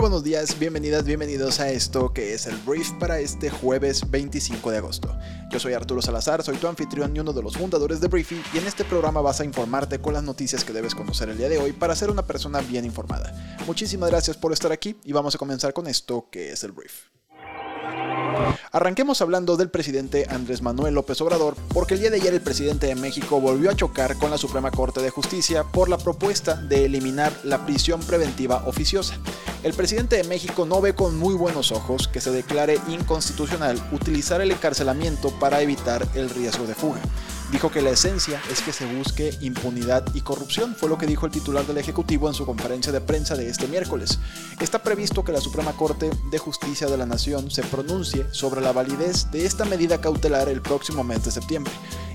Muy buenos días, bienvenidas, bienvenidos a esto que es el brief para este jueves 25 de agosto. Yo soy Arturo Salazar, soy tu anfitrión y uno de los fundadores de Briefy y en este programa vas a informarte con las noticias que debes conocer el día de hoy para ser una persona bien informada. Muchísimas gracias por estar aquí y vamos a comenzar con esto que es el brief. Arranquemos hablando del presidente Andrés Manuel López Obrador, porque el día de ayer el presidente de México volvió a chocar con la Suprema Corte de Justicia por la propuesta de eliminar la prisión preventiva oficiosa. El presidente de México no ve con muy buenos ojos que se declare inconstitucional utilizar el encarcelamiento para evitar el riesgo de fuga. Dijo que la esencia es que se busque impunidad y corrupción, fue lo que dijo el titular del Ejecutivo en su conferencia de prensa de este miércoles. Está previsto que la Suprema Corte de Justicia de la Nación se pronuncie sobre la validez de esta medida cautelar el próximo mes de septiembre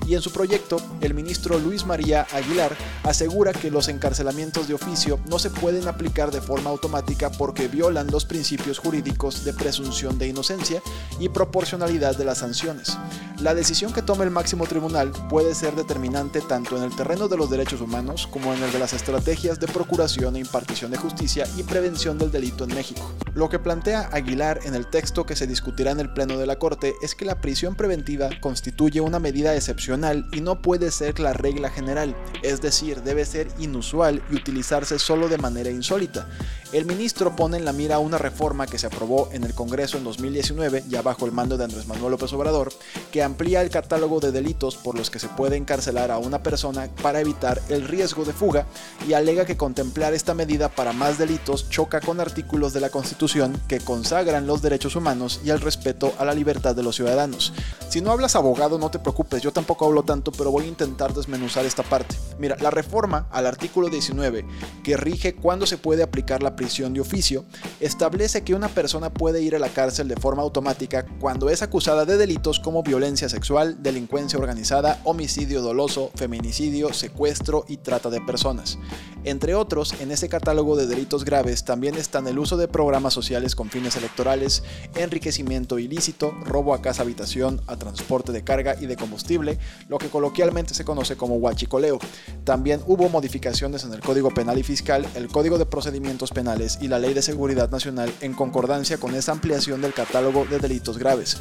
y en su proyecto, el ministro Luis María Aguilar asegura que los encarcelamientos de oficio no se pueden aplicar de forma automática porque violan los principios jurídicos de presunción de inocencia y proporcionalidad de las sanciones. La decisión que tome el máximo tribunal puede ser determinante tanto en el terreno de los derechos humanos como en el de las estrategias de procuración e impartición de justicia y prevención del delito en México. Lo que plantea Aguilar en el texto que se discutirá en el Pleno de la Corte es que la prisión preventiva constituye una medida excepcional y no puede ser la regla general, es decir, debe ser inusual y utilizarse solo de manera insólita. El ministro pone en la mira una reforma que se aprobó en el Congreso en 2019, ya bajo el mando de Andrés Manuel López Obrador, que amplía el catálogo de delitos por los que se puede encarcelar a una persona para evitar el riesgo de fuga y alega que contemplar esta medida para más delitos choca con artículos de la Constitución que consagran los derechos humanos y el respeto a la libertad de los ciudadanos. Si no hablas abogado, no te preocupes, yo tampoco hablo tanto, pero voy a intentar desmenuzar esta parte. Mira, la reforma al artículo 19, que rige cuándo se puede aplicar la prisión de oficio, establece que una persona puede ir a la cárcel de forma automática cuando es acusada de delitos como violencia sexual, delincuencia organizada, homicidio doloso, feminicidio, secuestro y trata de personas. Entre otros, en ese catálogo de delitos graves también están el uso de programas sociales con fines electorales, enriquecimiento ilícito, robo a casa habitación, a transporte de carga y de combustible, lo que coloquialmente se conoce como huachicoleo. También hubo modificaciones en el Código Penal y Fiscal, el Código de Procedimientos Penales y la Ley de Seguridad Nacional en concordancia con esa ampliación del catálogo de delitos graves.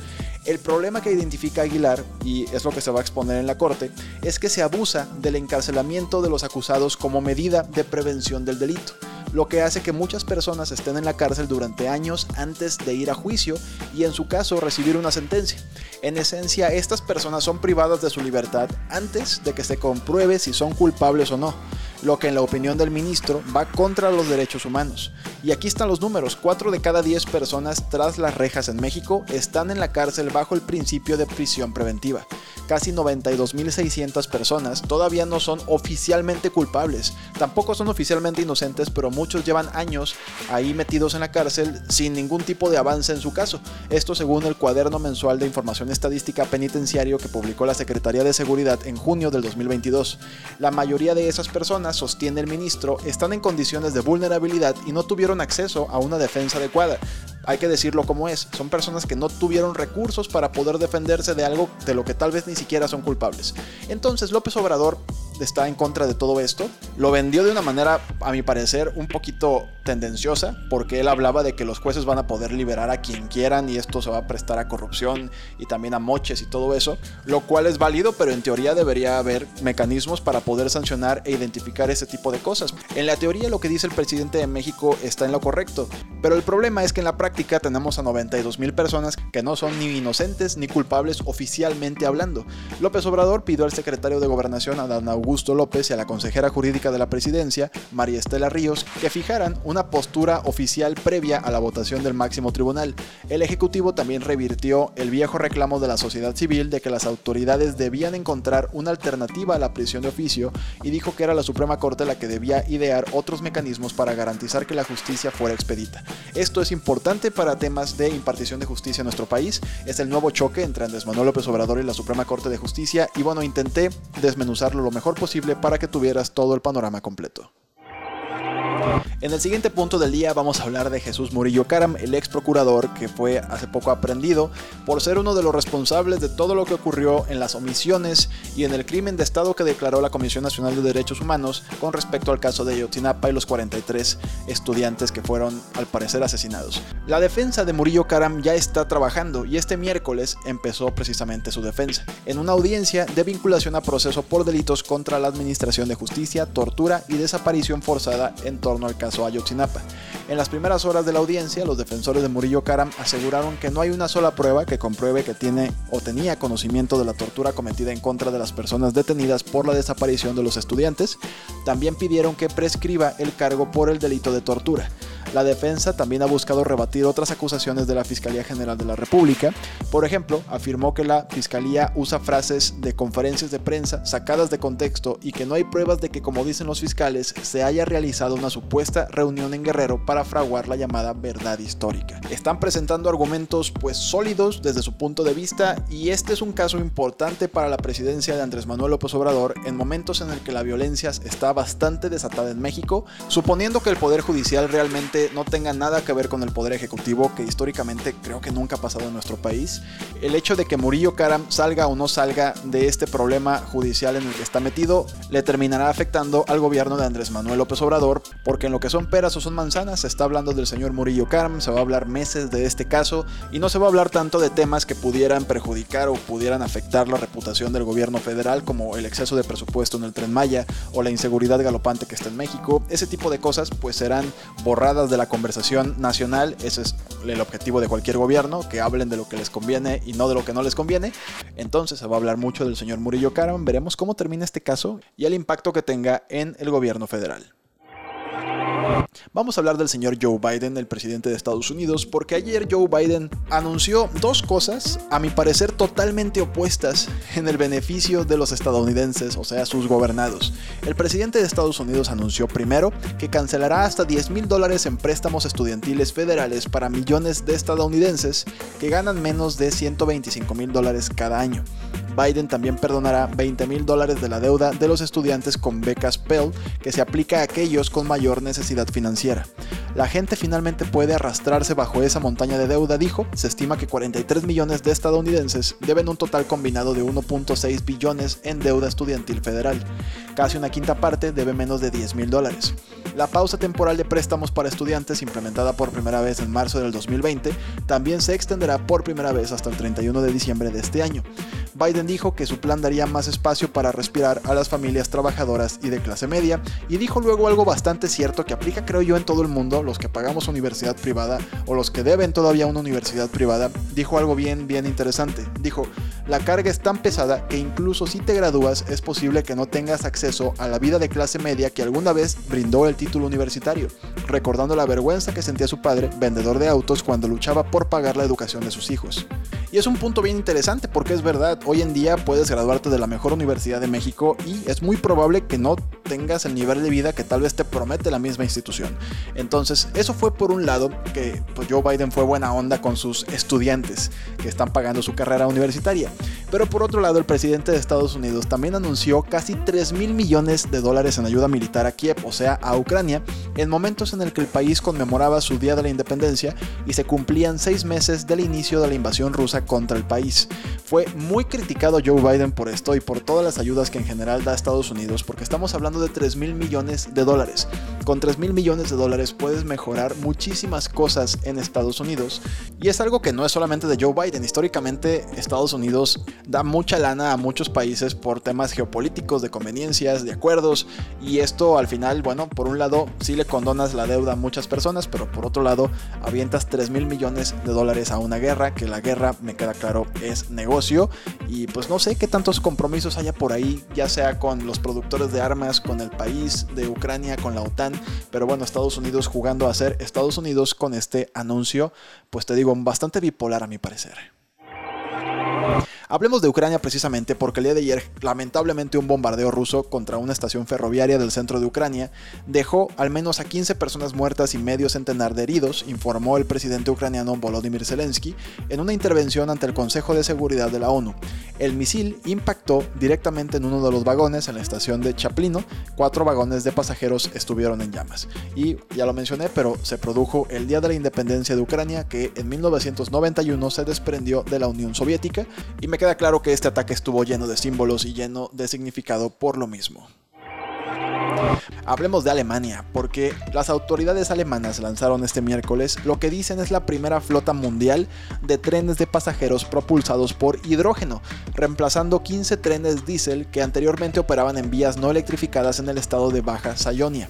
El problema que identifica Aguilar, y es lo que se va a exponer en la Corte, es que se abusa del encarcelamiento de los acusados como medida de prevención del delito, lo que hace que muchas personas estén en la cárcel durante años antes de ir a juicio y en su caso recibir una sentencia. En esencia, estas personas son privadas de su libertad antes de que se compruebe si son culpables o no lo que en la opinión del ministro va contra los derechos humanos. Y aquí están los números, 4 de cada 10 personas tras las rejas en México están en la cárcel bajo el principio de prisión preventiva. Casi 92.600 personas todavía no son oficialmente culpables, tampoco son oficialmente inocentes, pero muchos llevan años ahí metidos en la cárcel sin ningún tipo de avance en su caso. Esto según el cuaderno mensual de información estadística penitenciario que publicó la Secretaría de Seguridad en junio del 2022. La mayoría de esas personas sostiene el ministro, están en condiciones de vulnerabilidad y no tuvieron acceso a una defensa adecuada. Hay que decirlo como es, son personas que no tuvieron recursos para poder defenderse de algo de lo que tal vez ni siquiera son culpables. Entonces López Obrador está en contra de todo esto. Lo vendió de una manera, a mi parecer, un poquito tendenciosa, porque él hablaba de que los jueces van a poder liberar a quien quieran y esto se va a prestar a corrupción y también a moches y todo eso, lo cual es válido, pero en teoría debería haber mecanismos para poder sancionar e identificar ese tipo de cosas. En la teoría lo que dice el presidente de México está en lo correcto, pero el problema es que en la práctica tenemos a 92 mil personas que no son ni inocentes ni culpables oficialmente hablando. López Obrador pidió al secretario de Gobernación, Adán Augusto López, y a la consejera jurídica de la presidencia, María Estela Ríos, que fijaran una postura oficial previa a la votación del máximo tribunal. El Ejecutivo también revirtió el viejo reclamo de la sociedad civil de que las autoridades debían encontrar una alternativa a la prisión de oficio y dijo que era la Suprema Corte la que debía idear otros mecanismos para garantizar que la justicia fuera expedita. Esto es importante para temas de impartición de justicia en nuestro país. Es el nuevo choque entre Andrés Manuel López Obrador y la Suprema Corte de Justicia y bueno, intenté desmenuzarlo lo mejor posible para que tuvieras todo el panorama completo. En el siguiente punto del día vamos a hablar de Jesús Murillo Caram, el ex procurador que fue hace poco aprendido por ser uno de los responsables de todo lo que ocurrió en las omisiones y en el crimen de Estado que declaró la Comisión Nacional de Derechos Humanos con respecto al caso de Yotinapa y los 43 estudiantes que fueron al parecer asesinados. La defensa de Murillo Caram ya está trabajando y este miércoles empezó precisamente su defensa, en una audiencia de vinculación a proceso por delitos contra la Administración de Justicia, tortura y desaparición forzada en torno al caso Ayotzinapa. En las primeras horas de la audiencia, los defensores de Murillo Karam aseguraron que no hay una sola prueba que compruebe que tiene o tenía conocimiento de la tortura cometida en contra de las personas detenidas por la desaparición de los estudiantes. También pidieron que prescriba el cargo por el delito de tortura. La defensa también ha buscado rebatir otras acusaciones de la Fiscalía General de la República. Por ejemplo, afirmó que la Fiscalía usa frases de conferencias de prensa sacadas de contexto y que no hay pruebas de que, como dicen los fiscales, se haya realizado una supuesta reunión en Guerrero para fraguar la llamada verdad histórica. Están presentando argumentos pues sólidos desde su punto de vista y este es un caso importante para la presidencia de Andrés Manuel López Obrador en momentos en el que la violencia está bastante desatada en México, suponiendo que el Poder Judicial realmente no tenga nada que ver con el poder ejecutivo, que históricamente creo que nunca ha pasado en nuestro país. El hecho de que Murillo Karam salga o no salga de este problema judicial en el que está metido, le terminará afectando al gobierno de Andrés Manuel López Obrador, porque en lo que son peras o son manzanas, se está hablando del señor Murillo Karam, se va a hablar meses de este caso y no se va a hablar tanto de temas que pudieran perjudicar o pudieran afectar la reputación del gobierno federal, como el exceso de presupuesto en el tren Maya o la inseguridad galopante que está en México. Ese tipo de cosas pues serán borradas de la conversación nacional. Ese es el objetivo de cualquier gobierno, que hablen de lo que les conviene y no de lo que no les conviene. Entonces se va a hablar mucho del señor Murillo Karam. Veremos cómo termina este caso y el impacto que tenga en el gobierno federal. Vamos a hablar del señor Joe Biden, el presidente de Estados Unidos, porque ayer Joe Biden anunció dos cosas, a mi parecer totalmente opuestas, en el beneficio de los estadounidenses, o sea, sus gobernados. El presidente de Estados Unidos anunció primero que cancelará hasta 10 mil dólares en préstamos estudiantiles federales para millones de estadounidenses que ganan menos de 125 mil dólares cada año. Biden también perdonará 20 mil dólares de la deuda de los estudiantes con becas Pell que se aplica a aquellos con mayor necesidad financiera. La gente finalmente puede arrastrarse bajo esa montaña de deuda, dijo. Se estima que 43 millones de estadounidenses deben un total combinado de 1.6 billones en deuda estudiantil federal. Casi una quinta parte debe menos de 10 mil dólares. La pausa temporal de préstamos para estudiantes implementada por primera vez en marzo del 2020 también se extenderá por primera vez hasta el 31 de diciembre de este año. Biden dijo que su plan daría más espacio para respirar a las familias trabajadoras y de clase media, y dijo luego algo bastante cierto que aplica creo yo en todo el mundo, los que pagamos universidad privada o los que deben todavía una universidad privada, dijo algo bien, bien interesante. Dijo, la carga es tan pesada que incluso si te gradúas es posible que no tengas acceso a la vida de clase media que alguna vez brindó el título universitario, recordando la vergüenza que sentía su padre, vendedor de autos, cuando luchaba por pagar la educación de sus hijos. Y es un punto bien interesante porque es verdad, hoy en día puedes graduarte de la mejor universidad de México y es muy probable que no tengas el nivel de vida que tal vez te promete la misma institución. Entonces, eso fue por un lado que pues, Joe Biden fue buena onda con sus estudiantes que están pagando su carrera universitaria. Pero por otro lado, el presidente de Estados Unidos también anunció casi 3 mil millones de dólares en ayuda militar a Kiev, o sea, a Ucrania, en momentos en el que el país conmemoraba su Día de la Independencia y se cumplían seis meses del inicio de la invasión rusa contra el país. Fue muy criticado Joe Biden por esto y por todas las ayudas que en general da Estados Unidos, porque estamos hablando de 3 mil millones de dólares. Con 3 mil millones de dólares puedes mejorar muchísimas cosas en Estados Unidos. Y es algo que no es solamente de Joe Biden. Históricamente Estados Unidos da mucha lana a muchos países por temas geopolíticos, de conveniencias, de acuerdos. Y esto al final, bueno, por un lado sí le condonas la deuda a muchas personas, pero por otro lado avientas 3 mil millones de dólares a una guerra, que la guerra, me queda claro, es negocio. Y pues no sé qué tantos compromisos haya por ahí, ya sea con los productores de armas, con el país de Ucrania, con la OTAN. Pero bueno, Estados Unidos jugando a ser Estados Unidos con este anuncio, pues te digo, bastante bipolar a mi parecer. Hablemos de Ucrania precisamente porque el día de ayer, lamentablemente, un bombardeo ruso contra una estación ferroviaria del centro de Ucrania dejó al menos a 15 personas muertas y medio centenar de heridos, informó el presidente ucraniano Volodymyr Zelensky en una intervención ante el Consejo de Seguridad de la ONU. El misil impactó directamente en uno de los vagones en la estación de Chaplino. Cuatro vagones de pasajeros estuvieron en llamas. Y ya lo mencioné, pero se produjo el día de la independencia de Ucrania, que en 1991 se desprendió de la Unión Soviética y me queda claro que este ataque estuvo lleno de símbolos y lleno de significado por lo mismo. Hablemos de Alemania, porque las autoridades alemanas lanzaron este miércoles lo que dicen es la primera flota mundial de trenes de pasajeros propulsados por hidrógeno, reemplazando 15 trenes diésel que anteriormente operaban en vías no electrificadas en el estado de Baja Sajonia.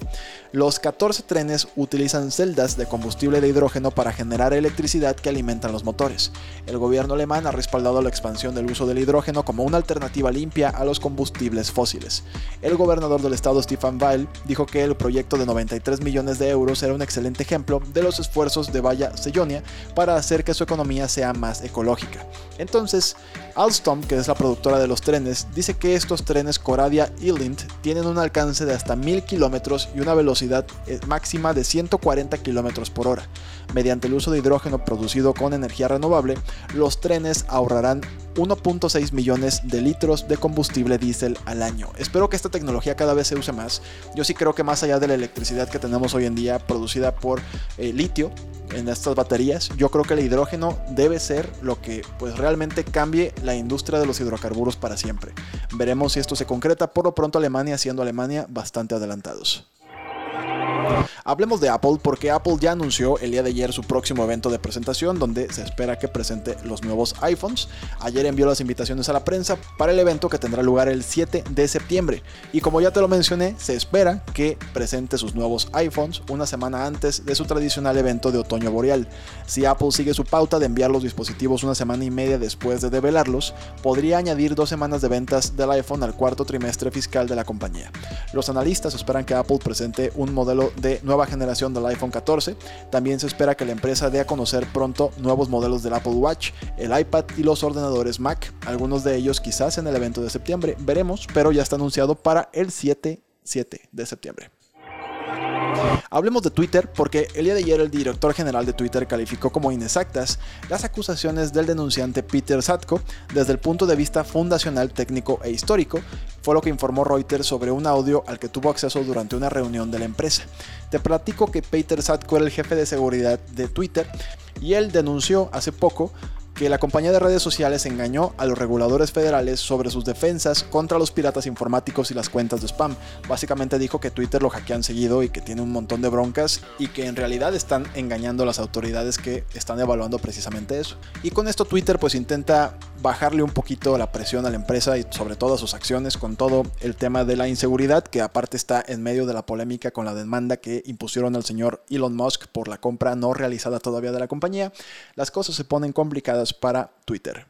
Los 14 trenes utilizan celdas de combustible de hidrógeno para generar electricidad que alimentan los motores. El gobierno alemán ha respaldado la expansión del uso del hidrógeno como una alternativa limpia a los combustibles fósiles. El gobernador del estado Stefan Dijo que el proyecto de 93 millones de euros era un excelente ejemplo de los esfuerzos de Valla Sellonia para hacer que su economía sea más ecológica. Entonces, Alstom, que es la productora de los trenes, dice que estos trenes Coradia Elint tienen un alcance de hasta 1000 kilómetros y una velocidad eh, máxima de 140 kilómetros por hora. Mediante el uso de hidrógeno producido con energía renovable, los trenes ahorrarán 1.6 millones de litros de combustible diésel al año. Espero que esta tecnología cada vez se use más. Yo sí creo que más allá de la electricidad que tenemos hoy en día producida por eh, litio en estas baterías, yo creo que el hidrógeno debe ser lo que pues realmente cambie la industria de los hidrocarburos para siempre. Veremos si esto se concreta. Por lo pronto Alemania siendo Alemania bastante adelantados. Hablemos de Apple porque Apple ya anunció el día de ayer su próximo evento de presentación donde se espera que presente los nuevos iPhones. Ayer envió las invitaciones a la prensa para el evento que tendrá lugar el 7 de septiembre. Y como ya te lo mencioné, se espera que presente sus nuevos iPhones una semana antes de su tradicional evento de otoño boreal. Si Apple sigue su pauta de enviar los dispositivos una semana y media después de develarlos, podría añadir dos semanas de ventas del iPhone al cuarto trimestre fiscal de la compañía. Los analistas esperan que Apple presente un modelo de nueva generación del iPhone 14. También se espera que la empresa dé a conocer pronto nuevos modelos del Apple Watch, el iPad y los ordenadores Mac, algunos de ellos quizás en el evento de septiembre, veremos, pero ya está anunciado para el 7, 7 de septiembre. Hablemos de Twitter porque el día de ayer el director general de Twitter calificó como inexactas las acusaciones del denunciante Peter Satko desde el punto de vista fundacional, técnico e histórico, fue lo que informó Reuters sobre un audio al que tuvo acceso durante una reunión de la empresa. Te platico que Peter Satko era el jefe de seguridad de Twitter y él denunció hace poco que la compañía de redes sociales engañó a los reguladores federales sobre sus defensas contra los piratas informáticos y las cuentas de spam. Básicamente dijo que Twitter lo hackean seguido y que tiene un montón de broncas y que en realidad están engañando a las autoridades que están evaluando precisamente eso. Y con esto Twitter pues intenta bajarle un poquito la presión a la empresa y sobre todo a sus acciones con todo el tema de la inseguridad que aparte está en medio de la polémica con la demanda que impusieron al señor Elon Musk por la compra no realizada todavía de la compañía. Las cosas se ponen complicadas para Twitter.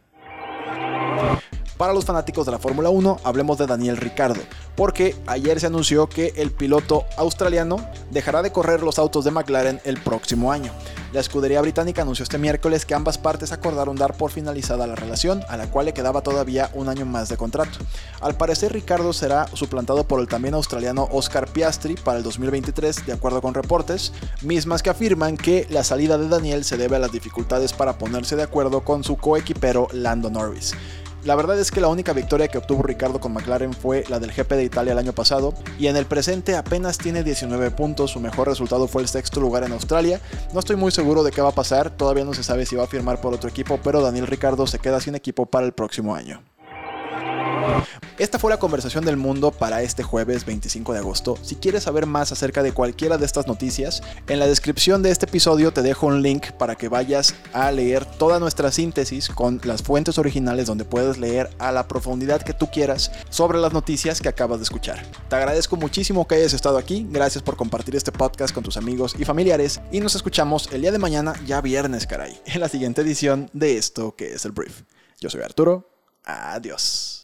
Para los fanáticos de la Fórmula 1, hablemos de Daniel Ricardo, porque ayer se anunció que el piloto australiano dejará de correr los autos de McLaren el próximo año. La escudería británica anunció este miércoles que ambas partes acordaron dar por finalizada la relación, a la cual le quedaba todavía un año más de contrato. Al parecer Ricardo será suplantado por el también australiano Oscar Piastri para el 2023, de acuerdo con reportes, mismas que afirman que la salida de Daniel se debe a las dificultades para ponerse de acuerdo con su coequipero Lando Norris. La verdad es que la única victoria que obtuvo Ricardo con McLaren fue la del GP de Italia el año pasado y en el presente apenas tiene 19 puntos, su mejor resultado fue el sexto lugar en Australia. No estoy muy seguro de qué va a pasar, todavía no se sabe si va a firmar por otro equipo, pero Daniel Ricardo se queda sin equipo para el próximo año. Esta fue la conversación del mundo para este jueves 25 de agosto. Si quieres saber más acerca de cualquiera de estas noticias, en la descripción de este episodio te dejo un link para que vayas a leer toda nuestra síntesis con las fuentes originales donde puedes leer a la profundidad que tú quieras sobre las noticias que acabas de escuchar. Te agradezco muchísimo que hayas estado aquí, gracias por compartir este podcast con tus amigos y familiares y nos escuchamos el día de mañana, ya viernes, caray, en la siguiente edición de esto que es el brief. Yo soy Arturo, adiós.